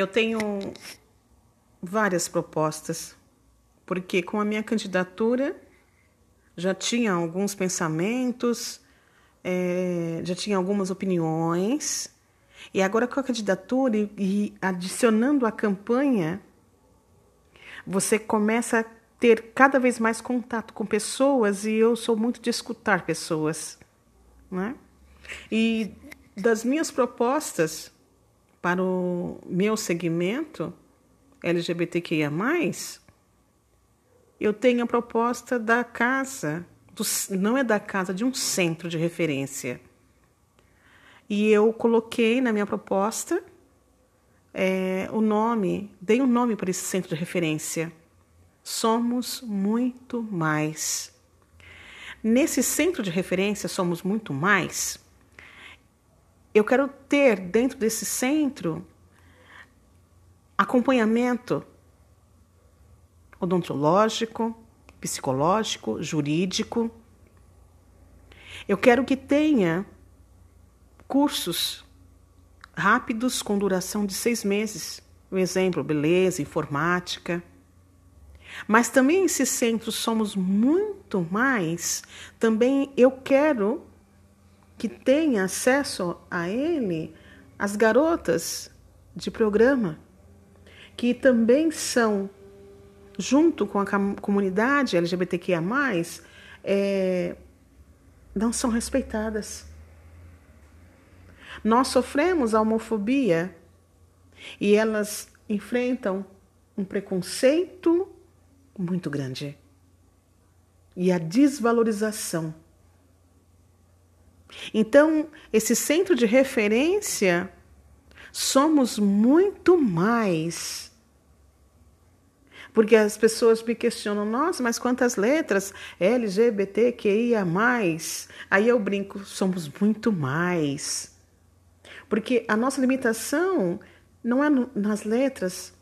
Eu tenho várias propostas, porque com a minha candidatura já tinha alguns pensamentos, é, já tinha algumas opiniões, e agora com a candidatura e, e adicionando a campanha, você começa a ter cada vez mais contato com pessoas, e eu sou muito de escutar pessoas. Né? E das minhas propostas para o meu segmento LGBTQIA, eu tenho a proposta da casa, do, não é da casa, de um centro de referência. E eu coloquei na minha proposta é, o nome, dei um nome para esse centro de referência. Somos muito mais. Nesse centro de referência, Somos Muito Mais, eu quero ter dentro desse centro acompanhamento odontológico, psicológico, jurídico. Eu quero que tenha cursos rápidos com duração de seis meses. Um exemplo, beleza, informática. Mas também esses centros somos muito mais. Também eu quero que tenha acesso a ele as garotas de programa, que também são, junto com a comunidade LGBTQIA, é, não são respeitadas. Nós sofremos a homofobia e elas enfrentam um preconceito muito grande e a desvalorização. Então, esse centro de referência somos muito mais. Porque as pessoas me questionam, nossa, mas quantas letras? LGBTQIA. Aí eu brinco, somos muito mais. Porque a nossa limitação não é no, nas letras.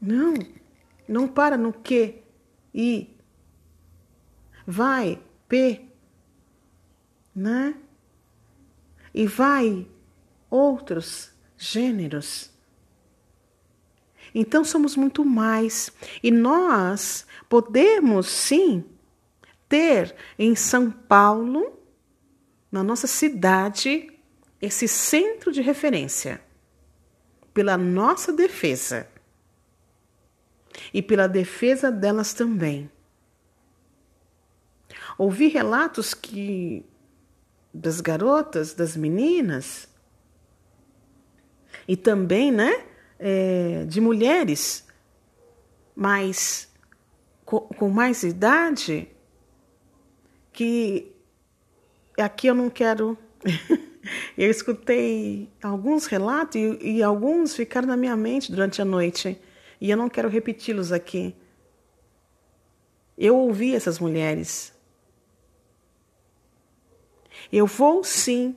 Não. Não para no Q, I. Vai, P. Né? E vai outros gêneros. Então somos muito mais. E nós podemos sim ter em São Paulo, na nossa cidade, esse centro de referência pela nossa defesa e pela defesa delas também. Ouvi relatos que das garotas, das meninas e também, né, é, de mulheres mais com, com mais idade que aqui eu não quero Eu escutei alguns relatos e, e alguns ficaram na minha mente durante a noite. E eu não quero repeti-los aqui. Eu ouvi essas mulheres. Eu vou sim.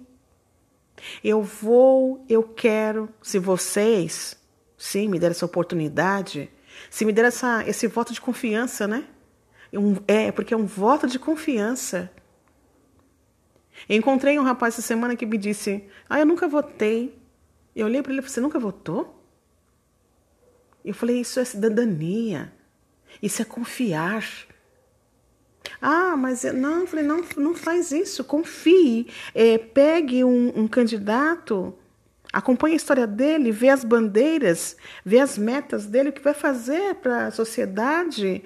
Eu vou, eu quero. Se vocês, sim, me derem essa oportunidade, se me derem essa, esse voto de confiança, né? Um, é, porque é um voto de confiança. Encontrei um rapaz essa semana que me disse: Ah, eu nunca votei. Eu olhei para ele e falei: Você nunca votou? Eu falei: Isso é cidadania. Isso é confiar. Ah, mas não, falei: Não, não faz isso. Confie. É, pegue um, um candidato, acompanhe a história dele, vê as bandeiras, vê as metas dele, o que vai fazer para a sociedade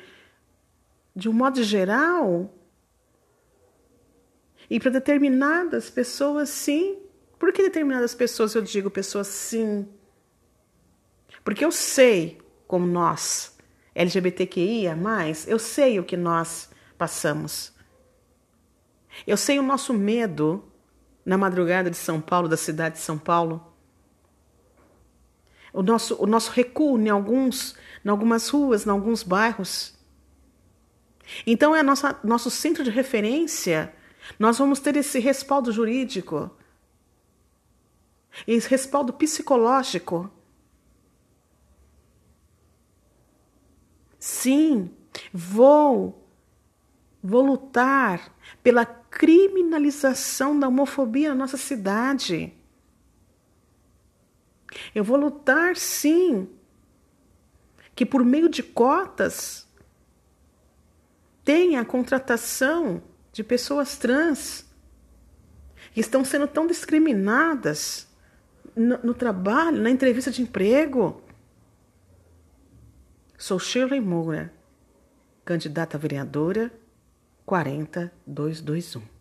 de um modo geral e para determinadas pessoas, sim. Por que determinadas pessoas eu digo pessoas sim? Porque eu sei como nós, LGBTQIA, eu sei o que nós passamos. Eu sei o nosso medo na madrugada de São Paulo, da cidade de São Paulo. O nosso, o nosso recuo em, alguns, em algumas ruas, em alguns bairros. Então, é nossa, nosso centro de referência nós vamos ter esse respaldo jurídico, esse respaldo psicológico. Sim, vou, vou lutar pela criminalização da homofobia na nossa cidade. Eu vou lutar, sim, que por meio de cotas tenha a contratação de pessoas trans que estão sendo tão discriminadas no, no trabalho, na entrevista de emprego. Sou Shirley Moura, candidata a vereadora 40221.